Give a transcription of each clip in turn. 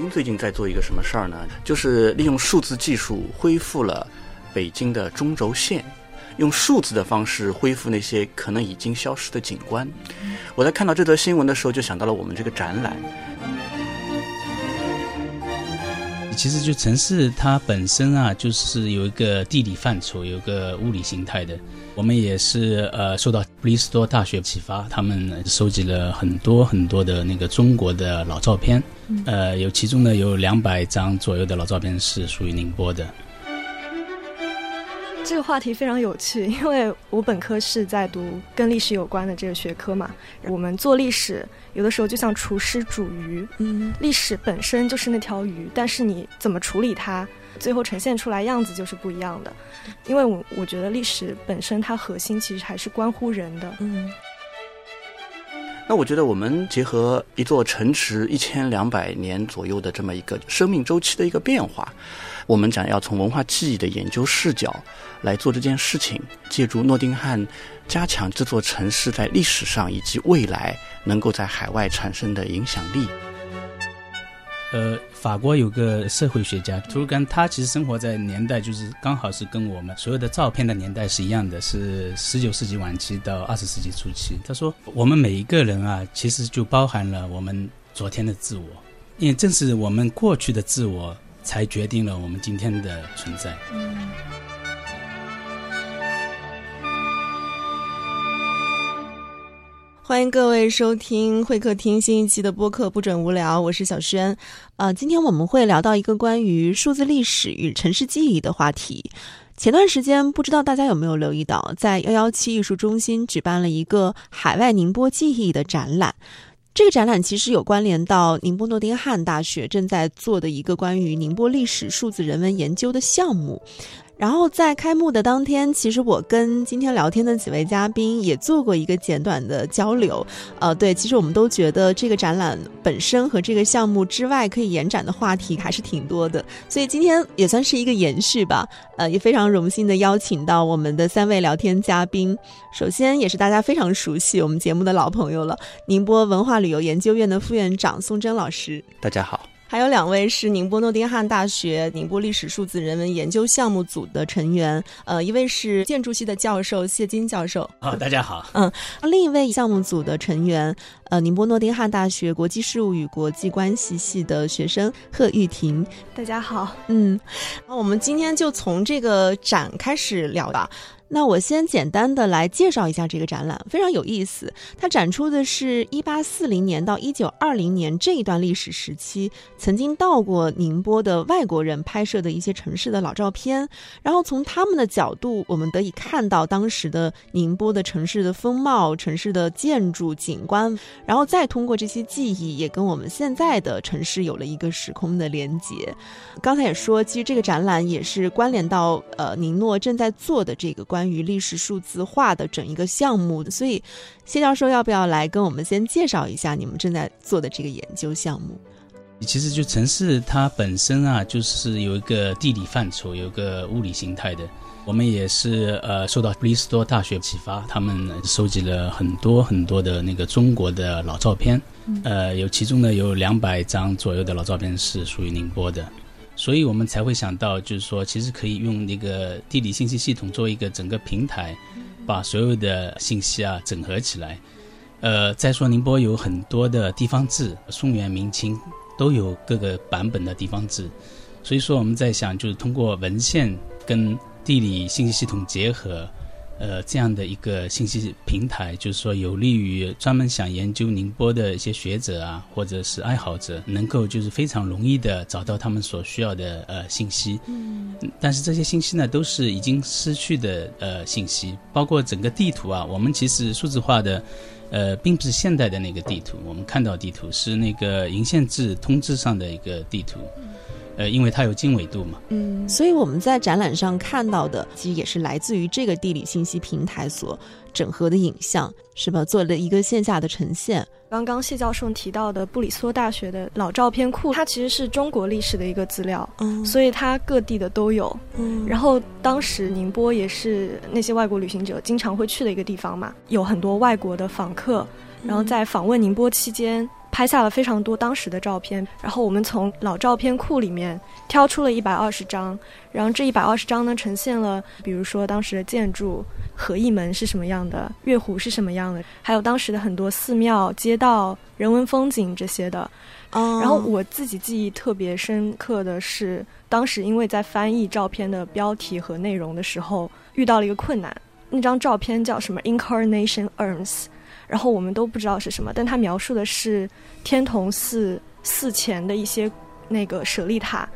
京最近在做一个什么事儿呢？就是利用数字技术恢复了北京的中轴线，用数字的方式恢复那些可能已经消失的景观。我在看到这则新闻的时候，就想到了我们这个展览。其实就城市它本身啊，就是有一个地理范畴，有一个物理形态的。我们也是呃受到布里斯托大学启发，他们收集了很多很多的那个中国的老照片，呃，有其中呢有两百张左右的老照片是属于宁波的。这个话题非常有趣，因为我本科是在读跟历史有关的这个学科嘛。我们做历史，有的时候就像厨师煮鱼，嗯，历史本身就是那条鱼，但是你怎么处理它，最后呈现出来样子就是不一样的。因为我我觉得历史本身它核心其实还是关乎人的，嗯。那我觉得我们结合一座城池一千两百年左右的这么一个生命周期的一个变化。我们讲要从文化记忆的研究视角来做这件事情，借助诺丁汉，加强这座城市在历史上以及未来能够在海外产生的影响力。呃，法国有个社会学家图尔干，他其实生活在年代就是刚好是跟我们所有的照片的年代是一样的，是十九世纪晚期到二十世纪初期。他说，我们每一个人啊，其实就包含了我们昨天的自我，因为正是我们过去的自我。才决定了我们今天的存在。欢迎各位收听会客厅新一期的播客，不准无聊，我是小轩。啊，今天我们会聊到一个关于数字历史与城市记忆的话题。前段时间，不知道大家有没有留意到，在幺幺七艺术中心举办了一个海外宁波记忆的展览。这个展览其实有关联到宁波诺丁汉大学正在做的一个关于宁波历史数字人文研究的项目。然后在开幕的当天，其实我跟今天聊天的几位嘉宾也做过一个简短的交流。呃，对，其实我们都觉得这个展览本身和这个项目之外可以延展的话题还是挺多的，所以今天也算是一个延续吧。呃，也非常荣幸的邀请到我们的三位聊天嘉宾。首先，也是大家非常熟悉我们节目的老朋友了，宁波文化旅游研究院的副院长宋真老师。大家好。还有两位是宁波诺丁汉大学宁波历史数字人文研究项目组的成员，呃，一位是建筑系的教授谢金教授。啊，大家好。嗯，另一位项目组的成员，呃，宁波诺丁汉大学国际事务与国际关系系的学生贺玉婷。大家好。嗯，那我们今天就从这个展开始聊吧。那我先简单的来介绍一下这个展览，非常有意思。它展出的是一八四零年到一九二零年这一段历史时期，曾经到过宁波的外国人拍摄的一些城市的老照片。然后从他们的角度，我们得以看到当时的宁波的城市的风貌、城市的建筑景观。然后再通过这些记忆，也跟我们现在的城市有了一个时空的连接。刚才也说，其实这个展览也是关联到呃宁诺正在做的这个关。于历史数字化的整一个项目，所以谢教授要不要来跟我们先介绍一下你们正在做的这个研究项目？其实就城市它本身啊，就是有一个地理范畴，有一个物理形态的。我们也是呃受到布里斯托大学启发，他们收集了很多很多的那个中国的老照片，呃，有其中呢有两百张左右的老照片是属于宁波的。所以我们才会想到，就是说，其实可以用那个地理信息系统做一个整个平台，把所有的信息啊整合起来。呃，再说宁波有很多的地方志，宋元明清都有各个版本的地方志，所以说我们在想，就是通过文献跟地理信息系统结合。呃，这样的一个信息平台，就是说有利于专门想研究宁波的一些学者啊，或者是爱好者，能够就是非常容易的找到他们所需要的呃信息。嗯，但是这些信息呢，都是已经失去的呃信息，包括整个地图啊，我们其实数字化的，呃，并不是现代的那个地图，我们看到地图是那个银线制通知上的一个地图。呃，因为它有经纬度嘛，嗯，所以我们在展览上看到的，其实也是来自于这个地理信息平台所整合的影像，是吧？做了一个线下的呈现。刚刚谢教授提到的布里斯托大学的老照片库，它其实是中国历史的一个资料，嗯，所以它各地的都有，嗯。然后当时宁波也是那些外国旅行者经常会去的一个地方嘛，有很多外国的访客。然后在访问宁波期间，拍下了非常多当时的照片，然后我们从老照片库里面挑出了一百二十张，然后这一百二十张呢，呈现了比如说当时的建筑，和义门是什么样的，月湖是什么样的，还有当时的很多寺庙、街道、人文风景这些的。然后我自己记忆特别深刻的是，当时因为在翻译照片的标题和内容的时候，遇到了一个困难。那张照片叫什么？Incarnation Urns。然后我们都不知道是什么，但它描述的是天童寺寺前的一些那个舍利塔，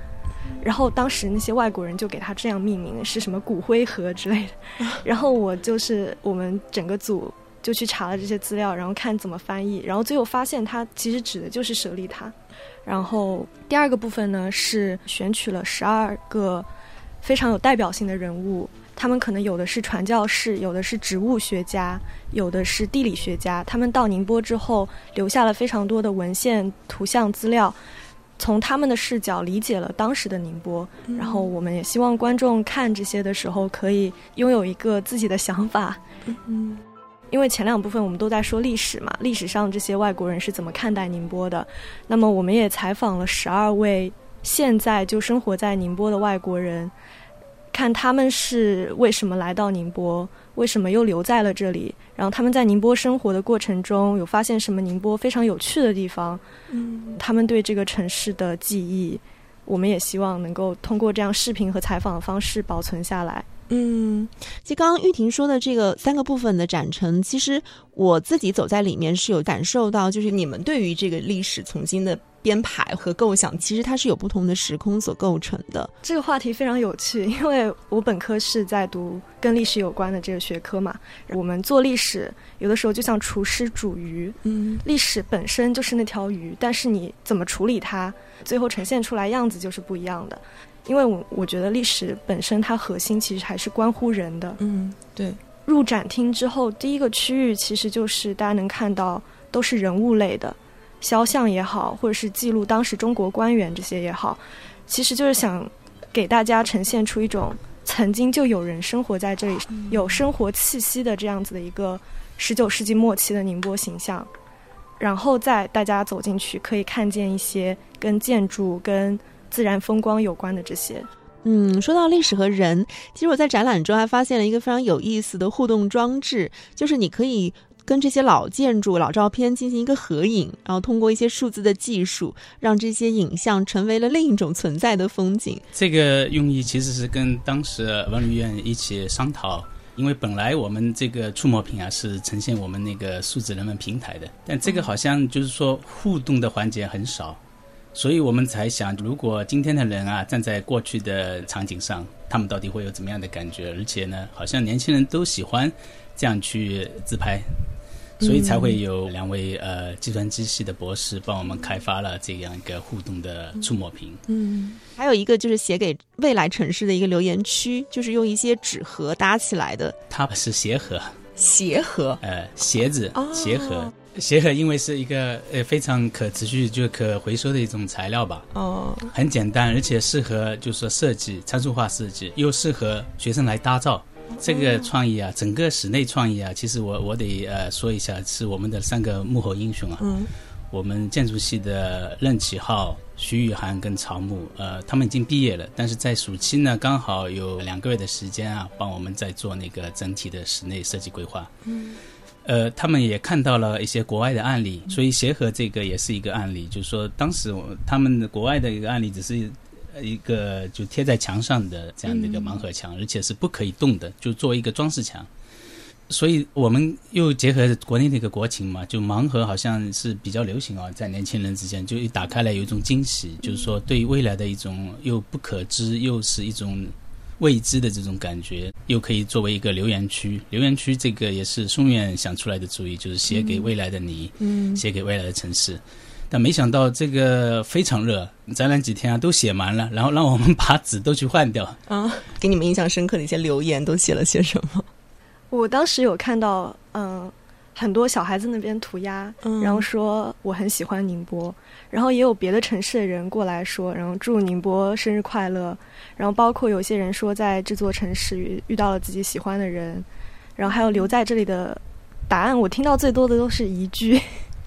然后当时那些外国人就给他这样命名，是什么骨灰盒之类的。然后我就是我们整个组就去查了这些资料，然后看怎么翻译，然后最后发现它其实指的就是舍利塔。然后第二个部分呢是选取了十二个非常有代表性的人物。他们可能有的是传教士，有的是植物学家，有的是地理学家。他们到宁波之后，留下了非常多的文献、图像资料，从他们的视角理解了当时的宁波。然后，我们也希望观众看这些的时候，可以拥有一个自己的想法。嗯，因为前两部分我们都在说历史嘛，历史上这些外国人是怎么看待宁波的。那么，我们也采访了十二位现在就生活在宁波的外国人。看他们是为什么来到宁波，为什么又留在了这里？然后他们在宁波生活的过程中，有发现什么宁波非常有趣的地方？嗯，他们对这个城市的记忆，我们也希望能够通过这样视频和采访的方式保存下来。嗯，其实刚刚玉婷说的这个三个部分的展陈，其实我自己走在里面是有感受到，就是你们对于这个历史曾经的。编排和构想，其实它是有不同的时空所构成的。这个话题非常有趣，因为我本科是在读跟历史有关的这个学科嘛。我们做历史，有的时候就像厨师煮鱼，嗯，历史本身就是那条鱼，但是你怎么处理它，最后呈现出来样子就是不一样的。因为我我觉得历史本身它核心其实还是关乎人的。嗯，对。入展厅之后，第一个区域其实就是大家能看到都是人物类的。肖像也好，或者是记录当时中国官员这些也好，其实就是想给大家呈现出一种曾经就有人生活在这里、有生活气息的这样子的一个十九世纪末期的宁波形象。然后再大家走进去，可以看见一些跟建筑、跟自然风光有关的这些。嗯，说到历史和人，其实我在展览中还发现了一个非常有意思的互动装置，就是你可以。跟这些老建筑、老照片进行一个合影，然后通过一些数字的技术，让这些影像成为了另一种存在的风景。这个用意其实是跟当时文旅院一起商讨，因为本来我们这个触摸屏啊是呈现我们那个数字人文平台的，但这个好像就是说互动的环节很少，所以我们才想，如果今天的人啊站在过去的场景上，他们到底会有怎么样的感觉？而且呢，好像年轻人都喜欢这样去自拍。所以才会有两位呃计算机系的博士帮我们开发了这样一个互动的触摸屏。嗯，还有一个就是写给未来城市的一个留言区，就是用一些纸盒搭起来的。它是鞋盒。鞋盒。呃，鞋子鞋盒。鞋盒因为是一个呃非常可持续就可回收的一种材料吧。哦。很简单，而且适合就是说设计参数化设计，又适合学生来搭造。这个创意啊，整个室内创意啊，其实我我得呃说一下，是我们的三个幕后英雄啊。嗯。我们建筑系的任启浩、徐雨涵跟曹木，呃，他们已经毕业了，但是在暑期呢，刚好有两个月的时间啊，帮我们在做那个整体的室内设计规划。嗯。呃，他们也看到了一些国外的案例，所以协和这个也是一个案例，就是说当时他们的国外的一个案例只是。一个就贴在墙上的这样的一个盲盒墙，而且是不可以动的，就作为一个装饰墙。所以我们又结合国内的一个国情嘛，就盲盒好像是比较流行啊，在年轻人之间，就一打开来有一种惊喜，就是说对未来的一种又不可知又是一种未知的这种感觉，又可以作为一个留言区。留言区这个也是松院想出来的主意，就是写给未来的你，嗯，写给未来的城市。但没想到这个非常热，展览几天啊都写满了，然后让我们把纸都去换掉啊。给你们印象深刻的一些留言都写了些什么？我当时有看到，嗯，很多小孩子那边涂鸦，然后说我很喜欢宁波，然后也有别的城市的人过来说，然后祝宁波生日快乐，然后包括有些人说在这座城市遇遇到了自己喜欢的人，然后还有留在这里的答案，我听到最多的都是宜居。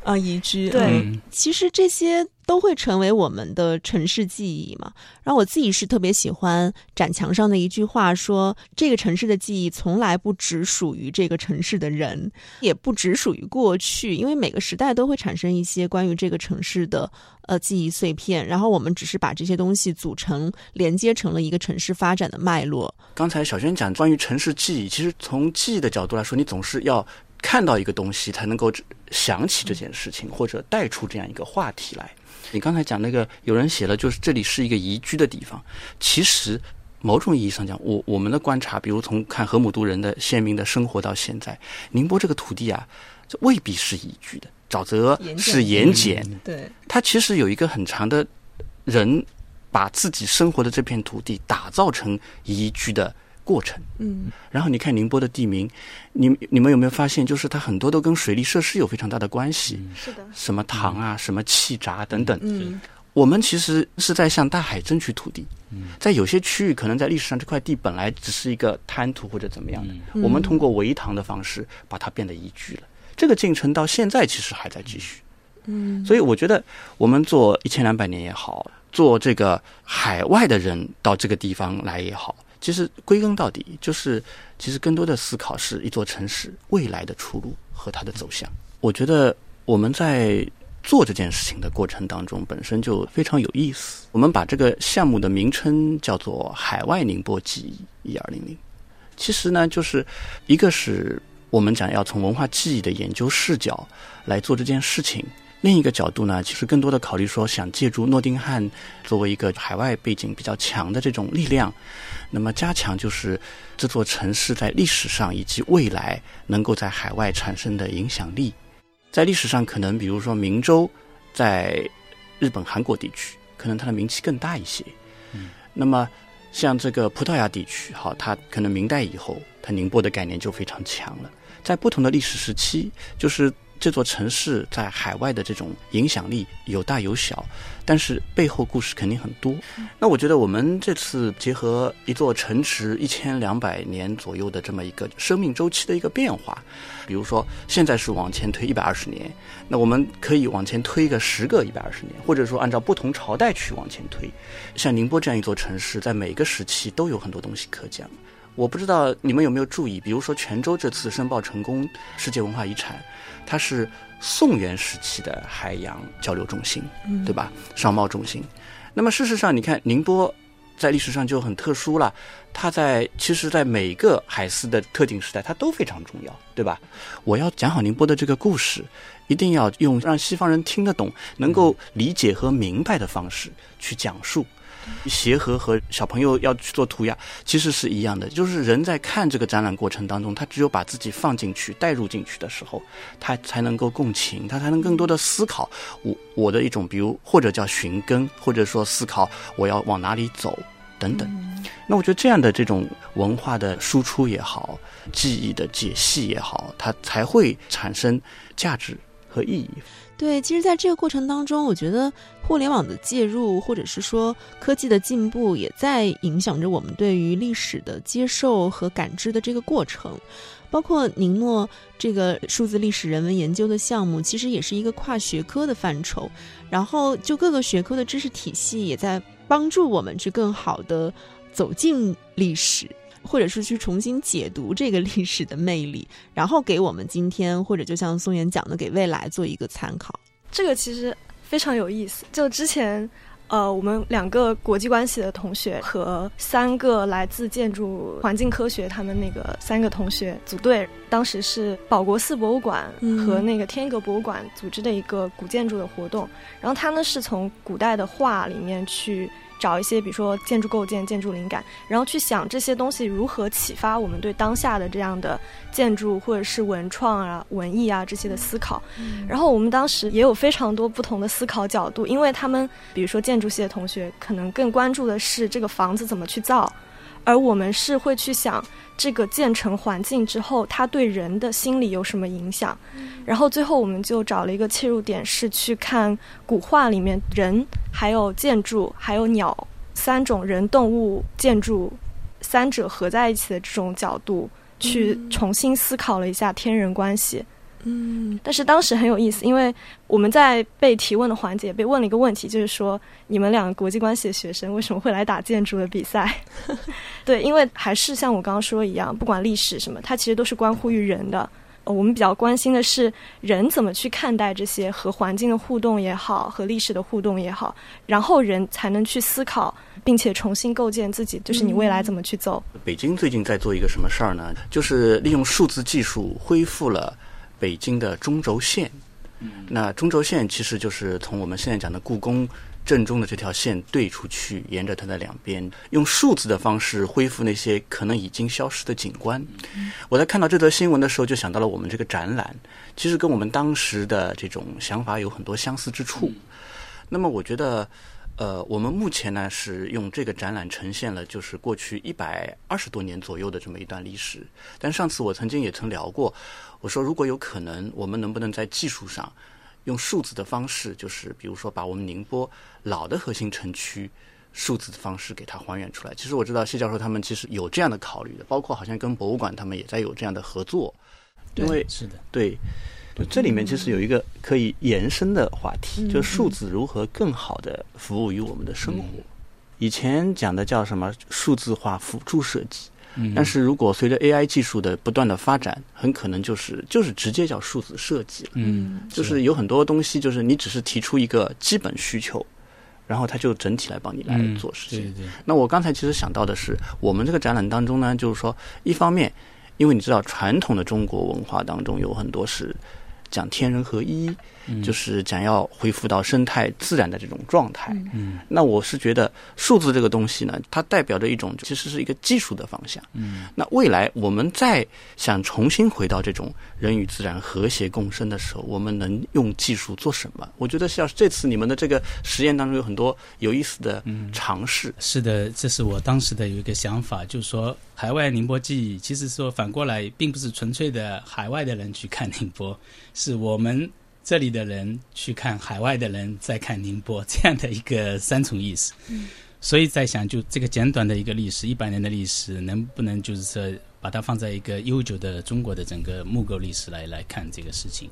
啊，宜居。对，其实这些都会成为我们的城市记忆嘛。然后我自己是特别喜欢展墙上的一句话，说这个城市的记忆从来不只属于这个城市的人，也不只属于过去，因为每个时代都会产生一些关于这个城市的呃记忆碎片。然后我们只是把这些东西组成、连接成了一个城市发展的脉络。刚才小轩讲关于城市记忆，其实从记忆的角度来说，你总是要。看到一个东西才能够想起这件事情，或者带出这样一个话题来。你刚才讲那个，有人写了，就是这里是一个宜居的地方。其实，某种意义上讲，我我们的观察，比如从看河姆渡人的先民的生活到现在，宁波这个土地啊，这未必是宜居的。沼泽是盐碱，对，它其实有一个很长的人把自己生活的这片土地打造成宜居的。过程，嗯，然后你看宁波的地名，你你们有没有发现，就是它很多都跟水利设施有非常大的关系，是的，什么塘啊，什么气闸等等，嗯，我们其实是在向大海争取土地，在有些区域，可能在历史上这块地本来只是一个滩涂或者怎么样的，我们通过围塘的方式把它变得宜居了，这个进程到现在其实还在继续，嗯，所以我觉得我们做一千两百年也好，做这个海外的人到这个地方来也好。其实归根到底，就是其实更多的思考是一座城市未来的出路和它的走向。我觉得我们在做这件事情的过程当中，本身就非常有意思。我们把这个项目的名称叫做“海外宁波记忆一二零零”。其实呢，就是一个是我们讲要从文化记忆的研究视角来做这件事情。另一个角度呢，其实更多的考虑说，想借助诺丁汉作为一个海外背景比较强的这种力量，那么加强就是这座城市在历史上以及未来能够在海外产生的影响力。在历史上，可能比如说明州在日本、韩国地区，可能它的名气更大一些。嗯，那么像这个葡萄牙地区，好，它可能明代以后，它宁波的概念就非常强了。在不同的历史时期，就是。这座城市在海外的这种影响力有大有小，但是背后故事肯定很多。那我觉得我们这次结合一座城池一千两百年左右的这么一个生命周期的一个变化，比如说现在是往前推一百二十年，那我们可以往前推个十个一百二十年，或者说按照不同朝代去往前推。像宁波这样一座城市，在每个时期都有很多东西可讲。我不知道你们有没有注意，比如说泉州这次申报成功世界文化遗产。它是宋元时期的海洋交流中心，对吧？商贸中心。那么事实上，你看宁波在历史上就很特殊了。它在其实，在每个海丝的特定时代，它都非常重要，对吧？我要讲好宁波的这个故事，一定要用让西方人听得懂、能够理解和明白的方式去讲述。协和和小朋友要去做涂鸦，其实是一样的。就是人在看这个展览过程当中，他只有把自己放进去、带入进去的时候，他才能够共情，他才能更多的思考我我的一种，比如或者叫寻根，或者说思考我要往哪里走等等。那我觉得这样的这种文化的输出也好，记忆的解析也好，它才会产生价值和意义。对，其实，在这个过程当中，我觉得互联网的介入，或者是说科技的进步，也在影响着我们对于历史的接受和感知的这个过程。包括宁诺这个数字历史人文研究的项目，其实也是一个跨学科的范畴。然后，就各个学科的知识体系，也在帮助我们去更好的走进历史。或者是去重新解读这个历史的魅力，然后给我们今天或者就像宋元讲的，给未来做一个参考。这个其实非常有意思。就之前，呃，我们两个国际关系的同学和三个来自建筑环境科学他们那个三个同学组队，当时是保国寺博物馆和那个天一阁博物馆组织的一个古建筑的活动。然后他呢是从古代的画里面去。找一些，比如说建筑构建、建筑灵感，然后去想这些东西如何启发我们对当下的这样的建筑或者是文创啊、文艺啊这些的思考。然后我们当时也有非常多不同的思考角度，因为他们比如说建筑系的同学可能更关注的是这个房子怎么去造，而我们是会去想。这个建成环境之后，它对人的心理有什么影响？然后最后我们就找了一个切入点，是去看古画里面人、还有建筑、还有鸟三种人、动物、建筑三者合在一起的这种角度，去重新思考了一下天人关系。嗯，但是当时很有意思，因为我们在被提问的环节被问了一个问题，就是说你们两个国际关系的学生为什么会来打建筑的比赛？对，因为还是像我刚刚说一样，不管历史什么，它其实都是关乎于人的。我们比较关心的是人怎么去看待这些和环境的互动也好，和历史的互动也好，然后人才能去思考，并且重新构建自己，就是你未来怎么去走。北京最近在做一个什么事儿呢？就是利用数字技术恢复了北京的中轴线。那中轴线其实就是从我们现在讲的故宫。正中的这条线对出去，沿着它的两边，用数字的方式恢复那些可能已经消失的景观。我在看到这则新闻的时候，就想到了我们这个展览，其实跟我们当时的这种想法有很多相似之处。那么，我觉得，呃，我们目前呢是用这个展览呈现了就是过去一百二十多年左右的这么一段历史。但上次我曾经也曾聊过，我说如果有可能，我们能不能在技术上？用数字的方式，就是比如说把我们宁波老的核心城区数字的方式给它还原出来。其实我知道谢教授他们其实有这样的考虑的，包括好像跟博物馆他们也在有这样的合作。因为是的，对，这里面其实有一个可以延伸的话题，就是数字如何更好的服务于我们的生活。以前讲的叫什么数字化辅助设计。但是如果随着 AI 技术的不断的发展，很可能就是就是直接叫数字设计了。嗯，就是有很多东西，就是你只是提出一个基本需求，然后它就整体来帮你来做事情。对对。那我刚才其实想到的是，我们这个展览当中呢，就是说，一方面，因为你知道传统的中国文化当中有很多是讲天人合一。就是想要恢复到生态自然的这种状态。嗯，那我是觉得数字这个东西呢，它代表着一种其实是一个技术的方向。嗯，那未来我们再想重新回到这种人与自然和谐共生的时候，我们能用技术做什么？我觉得像这次你们的这个实验当中有很多有意思的尝试。是的，这是我当时的有一个想法，就是说海外宁波记忆，其实说反过来，并不是纯粹的海外的人去看宁波，是我们。这里的人去看海外的人在看宁波这样的一个三重意思，所以在想，就这个简短的一个历史，一百年的历史，能不能就是说把它放在一个悠久的中国的整个木构历史来来看这个事情？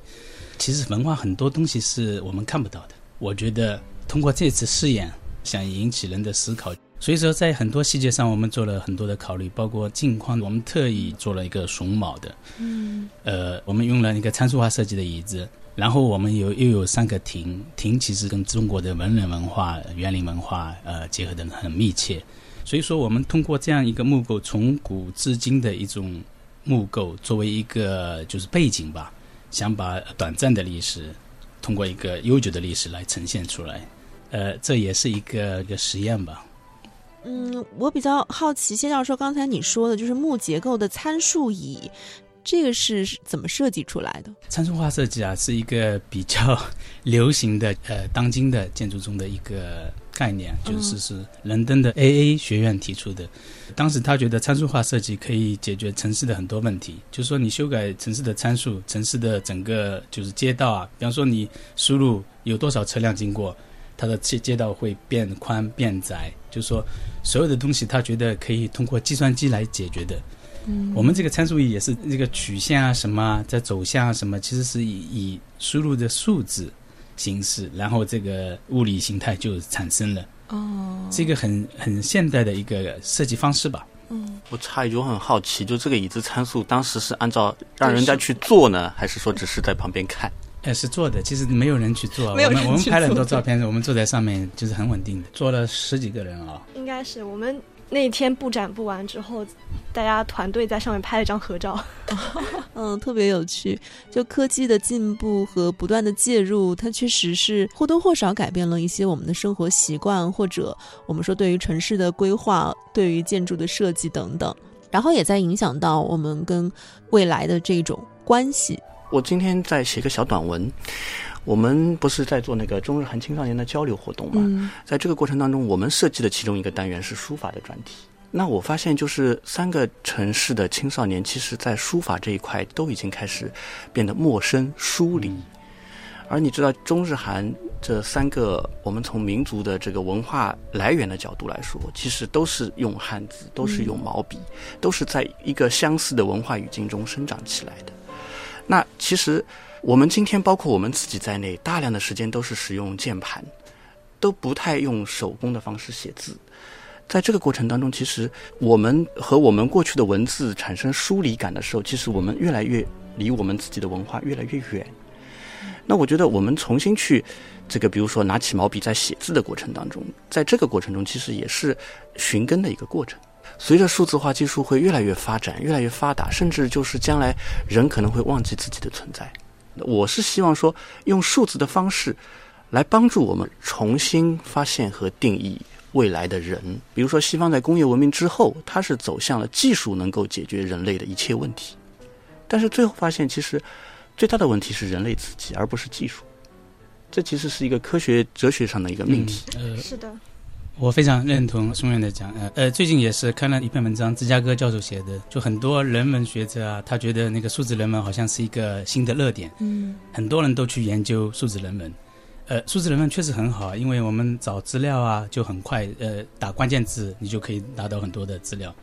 其实文化很多东西是我们看不到的。我觉得通过这次试验，想引起人的思考。所以说，在很多细节上，我们做了很多的考虑，包括镜框，我们特意做了一个榫卯的，嗯，呃，我们用了一个参数化设计的椅子。然后我们有又有三个亭，亭其实跟中国的文人文化、园林文化呃结合的很密切，所以说我们通过这样一个木构，从古至今的一种木构作为一个就是背景吧，想把短暂的历史通过一个悠久的历史来呈现出来，呃，这也是一个一个实验吧。嗯，我比较好奇，谢教授刚才你说的就是木结构的参数椅。这个是怎么设计出来的？参数化设计啊，是一个比较 流行的呃，当今的建筑中的一个概念，就是是伦敦的 AA 学院提出的。当时他觉得参数化设计可以解决城市的很多问题，就是说你修改城市的参数，城市的整个就是街道啊，比方说你输入有多少车辆经过，它的街街道会变宽变窄，就是说所有的东西他觉得可以通过计算机来解决的。我们这个参数仪也是这个曲线啊，什么在走向啊，什么其实是以以输入的数字形式，然后这个物理形态就产生了。哦，这个很很现代的一个设计方式吧。嗯，我插一句，我很好奇，就这个椅子参数当时是按照让人家去做呢，还是说只是在旁边看？哎，是做的，其实没有人去做。我们我们拍了很多照片，我们坐在上面就是很稳定的，坐了十几个人啊。应该是我们。那天布展布完之后，大家团队在上面拍了一张合照，嗯，特别有趣。就科技的进步和不断的介入，它确实是或多或少改变了一些我们的生活习惯，或者我们说对于城市的规划、对于建筑的设计等等，然后也在影响到我们跟未来的这种关系。我今天在写个小短文。我们不是在做那个中日韩青少年的交流活动嘛？在这个过程当中，我们设计的其中一个单元是书法的专题。那我发现，就是三个城市的青少年，其实在书法这一块都已经开始变得陌生疏离。而你知道，中日韩这三个，我们从民族的这个文化来源的角度来说，其实都是用汉字，都是用毛笔，都是在一个相似的文化语境中生长起来的。那其实我们今天包括我们自己在内，大量的时间都是使用键盘，都不太用手工的方式写字。在这个过程当中，其实我们和我们过去的文字产生疏离感的时候，其实我们越来越离我们自己的文化越来越远。那我觉得我们重新去这个，比如说拿起毛笔在写字的过程当中，在这个过程中，其实也是寻根的一个过程。随着数字化技术会越来越发展、越来越发达，甚至就是将来人可能会忘记自己的存在。我是希望说，用数字的方式来帮助我们重新发现和定义未来的人。比如说，西方在工业文明之后，它是走向了技术能够解决人类的一切问题，但是最后发现，其实最大的问题是人类自己，而不是技术。这其实是一个科学哲学上的一个命题。呃，是的，我非常认同松远的讲，呃呃，最近也是看了一篇文章，芝加哥教授写的，就很多人文学者啊，他觉得那个数字人文好像是一个新的热点，嗯很多人都去研究数字人文。呃，数字人文确实很好，因为我们找资料啊就很快，呃，打关键字你就可以拿到很多的资料。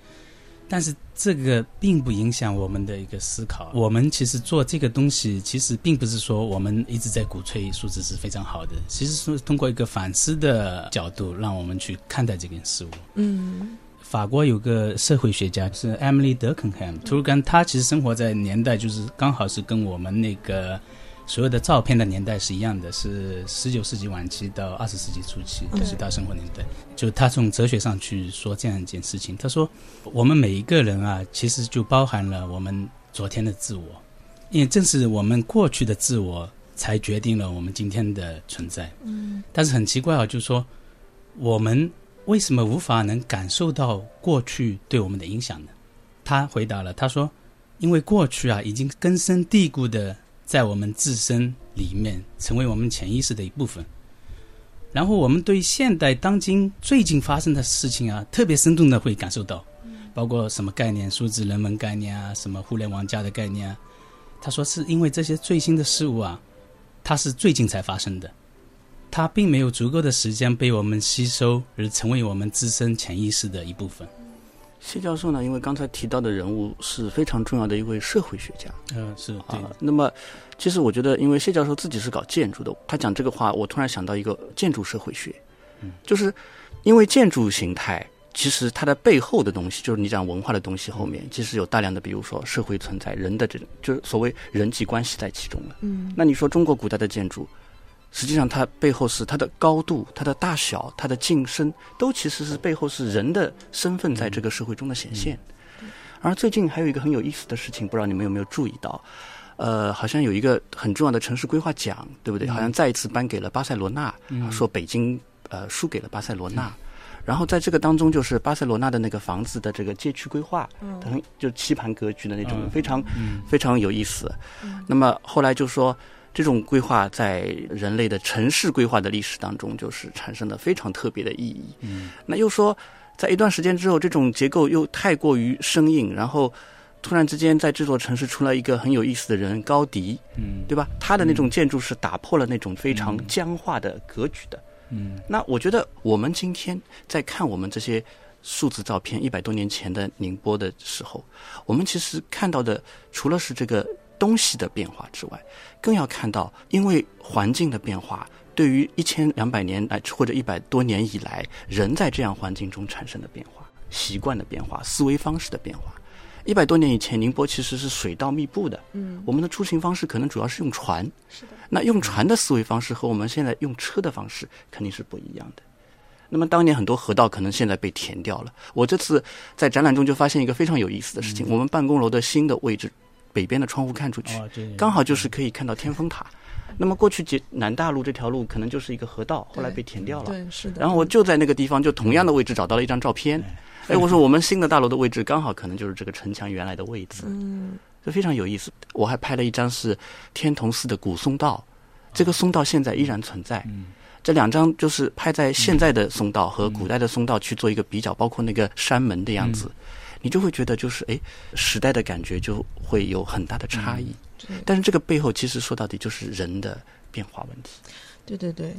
但是这个并不影响我们的一个思考。我们其实做这个东西，其实并不是说我们一直在鼓吹数字是非常好的，其实是通过一个反思的角度，让我们去看待这件事物。嗯法国有个社会学家是 Emily Durkheim，图尔干，他其实生活在年代就是刚好是跟我们那个所有的照片的年代是一样的，是十九世纪晚期到二十世纪初期，就是他生活年代。就他从哲学上去说这样一件事情，他说我们每一个人啊，其实就包含了我们昨天的自我，因为正是我们过去的自我才决定了我们今天的存在。嗯但是很奇怪啊，就是说我们为什么无法能感受到过去对我们的影响呢？他回答了，他说：“因为过去啊，已经根深蒂固的在我们自身里面，成为我们潜意识的一部分。然后我们对现代当今最近发生的事情啊，特别生动的会感受到，包括什么概念，数字人文概念啊，什么互联网加的概念啊。他说是因为这些最新的事物啊，它是最近才发生的。”它并没有足够的时间被我们吸收，而成为我们自身潜意识的一部分。谢教授呢，因为刚才提到的人物是非常重要的一位社会学家嗯，是对啊。那么，其实我觉得，因为谢教授自己是搞建筑的，他讲这个话，我突然想到一个建筑社会学，嗯，就是因为建筑形态，其实它的背后的东西，就是你讲文化的东西后面，其实有大量的，比如说社会存在人的这种，就是所谓人际关系在其中了。嗯那你说中国古代的建筑，实际上它背后是它的高度、它的大小、它的晋升，都其实是背后是人的身份在这个社会中的显现。而最近还有一个很有意思的事情，不知道你们有没有注意到？呃，好像有一个很重要的城市规划奖，对不对？好像再一次颁给了巴塞罗那，说北京呃输给了巴塞罗那。然后在这个当中，就是巴塞罗那的那个房子的这个街区规划，很就棋盘格局的那种，嗯非常嗯非常有意思。那么后来就说，这种规划在人类的城市规划的历史当中，就是产生了非常特别的意义。嗯那又说，在一段时间之后，这种结构又太过于生硬，然后突然之间在这座城市出来一个很有意思的人高迪，嗯对吧？他的那种建筑是打破了那种非常僵化的格局的。嗯那我觉得我们今天在看我们这些数字照片一百多年前的宁波的时候，我们其实看到的除了是这个东西的变化之外，更要看到因为环境的变化。对于一千两百年来或者一百多年以来，人在这样环境中产生的变化、习惯的变化、思维方式的变化。一百多年以前，宁波其实是水道密布的，嗯我们的出行方式可能主要是用船，是的，那用船的思维方式和我们现在用车的方式肯定是不一样的。那么当年很多河道可能现在被填掉了。我这次在展览中就发现一个非常有意思的事情：我们办公楼的新的位置，北边的窗户看出去，哦，刚好就是可以看到天峰塔。那么过去解南大路这条路可能就是一个河道，后来被填掉了。对是的。然后我就在那个地方，就同样的位置找到了一张照片。哎，我说我们新的大楼的位置刚好可能就是这个城墙原来的位置。嗯这非常有意思。我还拍了一张是天童寺的古松道，这个松道现在依然存在。嗯这两张就是拍在现在的松道和古代的松道去做一个比较，包括那个山门的样子，你就会觉得就是哎，时代的感觉就会有很大的差异。但是这个背后其实说到底就是人的变化问题。对对对。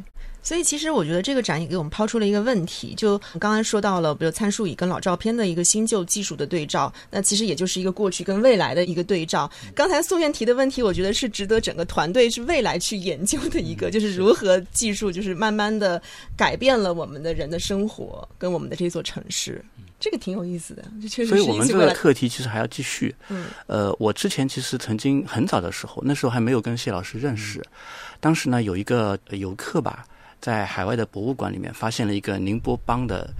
所以，其实我觉得这个展也给我们抛出了一个问题，就刚才说到了，比如参数仪跟老照片的一个新旧技术的对照，那其实也就是一个过去跟未来的一个对照。刚才宋院提的问题，我觉得是值得整个团队是未来去研究的一个，就是如何技术就是慢慢的改变了我们的人的生活跟我们的这座城市，这个挺有意思的。这确实，所以我们这个课题其实还要继续。嗯，呃，我之前其实曾经很早的时候，那时候还没有跟谢老师认识，当时呢有一个游客吧。在海外的博物馆里面，发现了一个宁波帮的，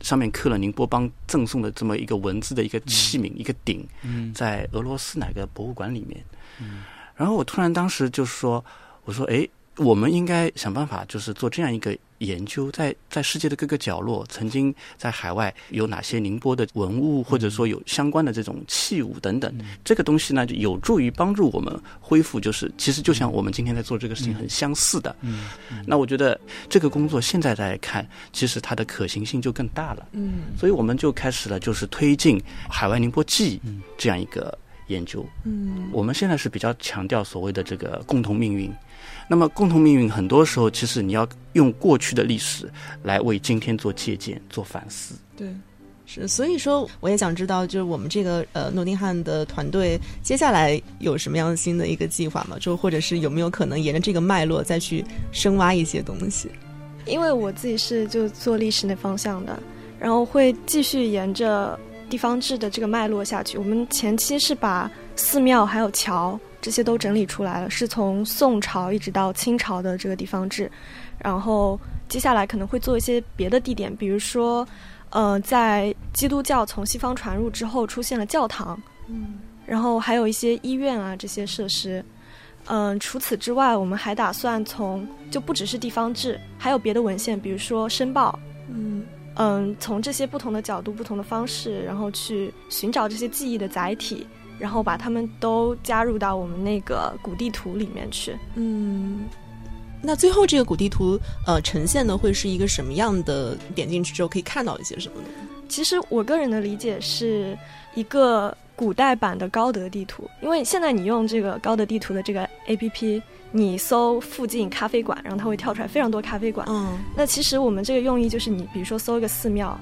上面刻了宁波帮赠送的这么一个文字的一个器皿，一个鼎，在俄罗斯哪个博物馆里面？嗯然后我突然当时就说，我说，哎。我们应该想办法，就是做这样一个研究，在在世界的各个角落，曾经在海外有哪些宁波的文物，或者说有相关的这种器物等等，这个东西呢，就有助于帮助我们恢复，就是其实就像我们今天在做这个事情很相似的。嗯，那我觉得这个工作现在来看，其实它的可行性就更大了。嗯，所以我们就开始了，就是推进海外宁波记这样一个研究。嗯，我们现在是比较强调所谓的这个共同命运。那么，共同命运很多时候，其实你要用过去的历史来为今天做借鉴、做反思。对，是。所以说，我也想知道，就是我们这个呃诺丁汉的团队接下来有什么样新的一个计划吗？就或者是有没有可能沿着这个脉络再去深挖一些东西？因为我自己是就做历史那方向的，然后会继续沿着地方志的这个脉络下去。我们前期是把寺庙还有桥。这些都整理出来了，是从宋朝一直到清朝的这个地方志，然后接下来可能会做一些别的地点，比如说，呃，在基督教从西方传入之后出现了教堂，嗯，然后还有一些医院啊这些设施，嗯，除此之外，我们还打算从就不只是地方志，还有别的文献，比如说申报，嗯。嗯，从这些不同的角度、不同的方式，然后去寻找这些记忆的载体。然后把他们都加入到我们那个古地图里面去。嗯，那最后这个古地图呃呈现的会是一个什么样的？点进去之后可以看到一些什么呢？其实我个人的理解是一个古代版的高德地图，因为现在你用这个高德地图的这个 A P P，你搜附近咖啡馆，然后它会跳出来非常多咖啡馆。嗯，那其实我们这个用意就是你比如说搜一个寺庙。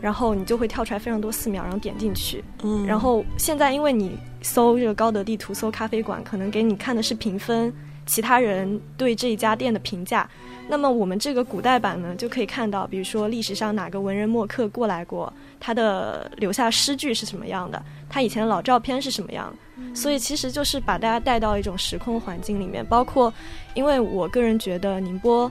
然后你就会跳出来非常多寺庙，然后点进去。嗯。然后现在因为你搜这个高德地图，搜咖啡馆，可能给你看的是评分，其他人对这一家店的评价。那么我们这个古代版呢，就可以看到，比如说历史上哪个文人墨客过来过，他的留下诗句是什么样的，他以前的老照片是什么样。所以其实就是把大家带到一种时空环境里面，包括，因为我个人觉得宁波。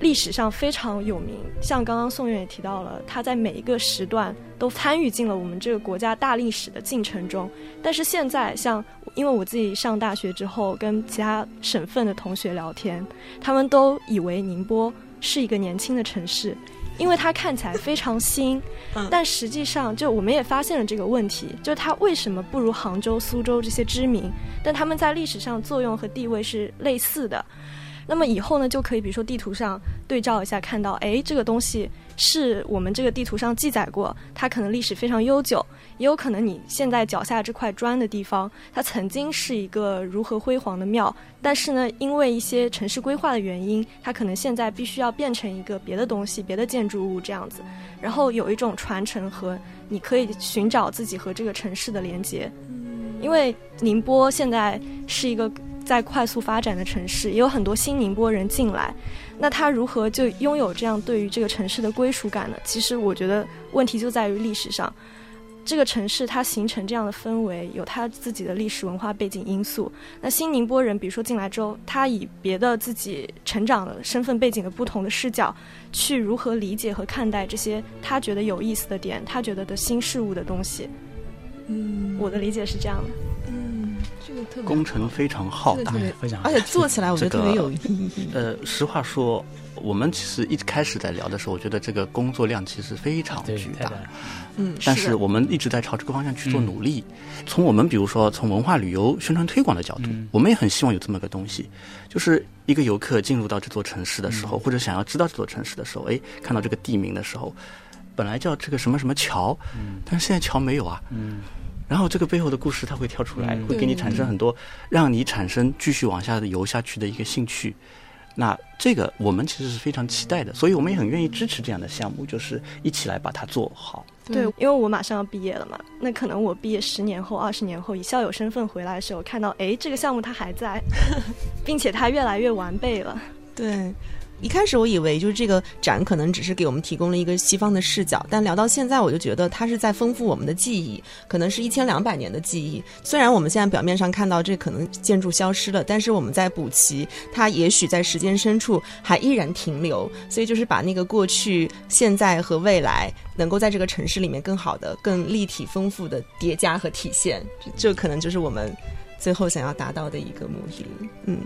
历史上非常有名，像刚刚宋院也提到了，他在每一个时段都参与进了我们这个国家大历史的进程中。但是现在，像因为我自己上大学之后，跟其他省份的同学聊天，他们都以为宁波是一个年轻的城市，因为它看起来非常新。但实际上，就我们也发现了这个问题，就是它为什么不如杭州、苏州这些知名？但他们在历史上作用和地位是类似的。那么以后呢，就可以比如说地图上对照一下，看到哎，这个东西是我们这个地图上记载过，它可能历史非常悠久，也有可能你现在脚下这块砖的地方，它曾经是一个如何辉煌的庙，但是呢，因为一些城市规划的原因，它可能现在必须要变成一个别的东西、别的建筑物这样子，然后有一种传承和你可以寻找自己和这个城市的连接，因为宁波现在是一个。在快速发展的城市，也有很多新宁波人进来，那他如何就拥有这样对于这个城市的归属感呢？其实我觉得问题就在于历史上，这个城市它形成这样的氛围，有它自己的历史文化背景因素。那新宁波人，比如说进来之后，他以别的自己成长的身份背景的不同的视角，去如何理解和看待这些他觉得有意思的点，他觉得的新事物的东西。嗯，我的理解是这样的。工程非常浩大，非常，而且做起来我觉得特别有意义。呃，实话说，我们其实一开始在聊的时候，我觉得这个工作量其实非常巨大。嗯，但是我们一直在朝这个方向去做努力。从我们比如说从文化旅游宣传推广的角度，我们也很希望有这么个东西，就是一个游客进入到这座城市的时候，或者想要知道这座城市的时候，哎，看到这个地名的时候，本来叫这个什么什么桥，但是现在桥没有啊。嗯。然后这个背后的故事它会跳出来，会给你产生很多，让你产生继续往下的游下去的一个兴趣。那这个我们其实是非常期待的，所以我们也很愿意支持这样的项目，就是一起来把它做好。对，因为我马上要毕业了嘛，那可能我毕业十年后、二十年后，以校友身份回来的时候，看到哎，这个项目它还在，并且它越来越完备了。对。一开始我以为就是这个展可能只是给我们提供了一个西方的视角，但聊到现在，我就觉得它是在丰富我们的记忆，可能是一千两百年的记忆。虽然我们现在表面上看到这可能建筑消失了，但是我们在补齐，它也许在时间深处还依然停留。所以就是把那个过去、现在和未来，能够在这个城市里面更好的、更立体、丰富的叠加和体现，这可能就是我们最后想要达到的一个目的。嗯。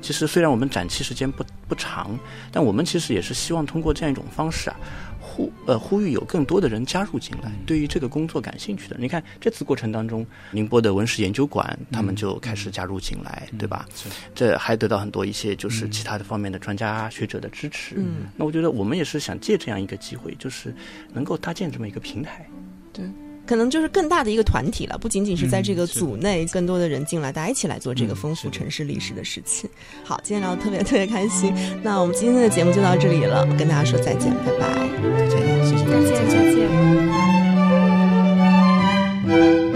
其实虽然我们展期时间不不长，但我们其实也是希望通过这样一种方式啊，呼呃呼吁有更多的人加入进来，对于这个工作感兴趣的。你看这次过程当中，宁波的文史研究馆他们就开始加入进来，对吧？这还得到很多一些就是其他的方面的专家学者的支持。嗯，那我觉得我们也是想借这样一个机会，就是能够搭建这么一个平台。对。可能就是更大的一个团体了不仅仅是在这个组内更多的人进来大家一起来做这个丰富城市历史的事情。好今天聊的特别特别开心那我们今天的节目就到这里了跟大家说再见拜拜。再见谢谢大家再见。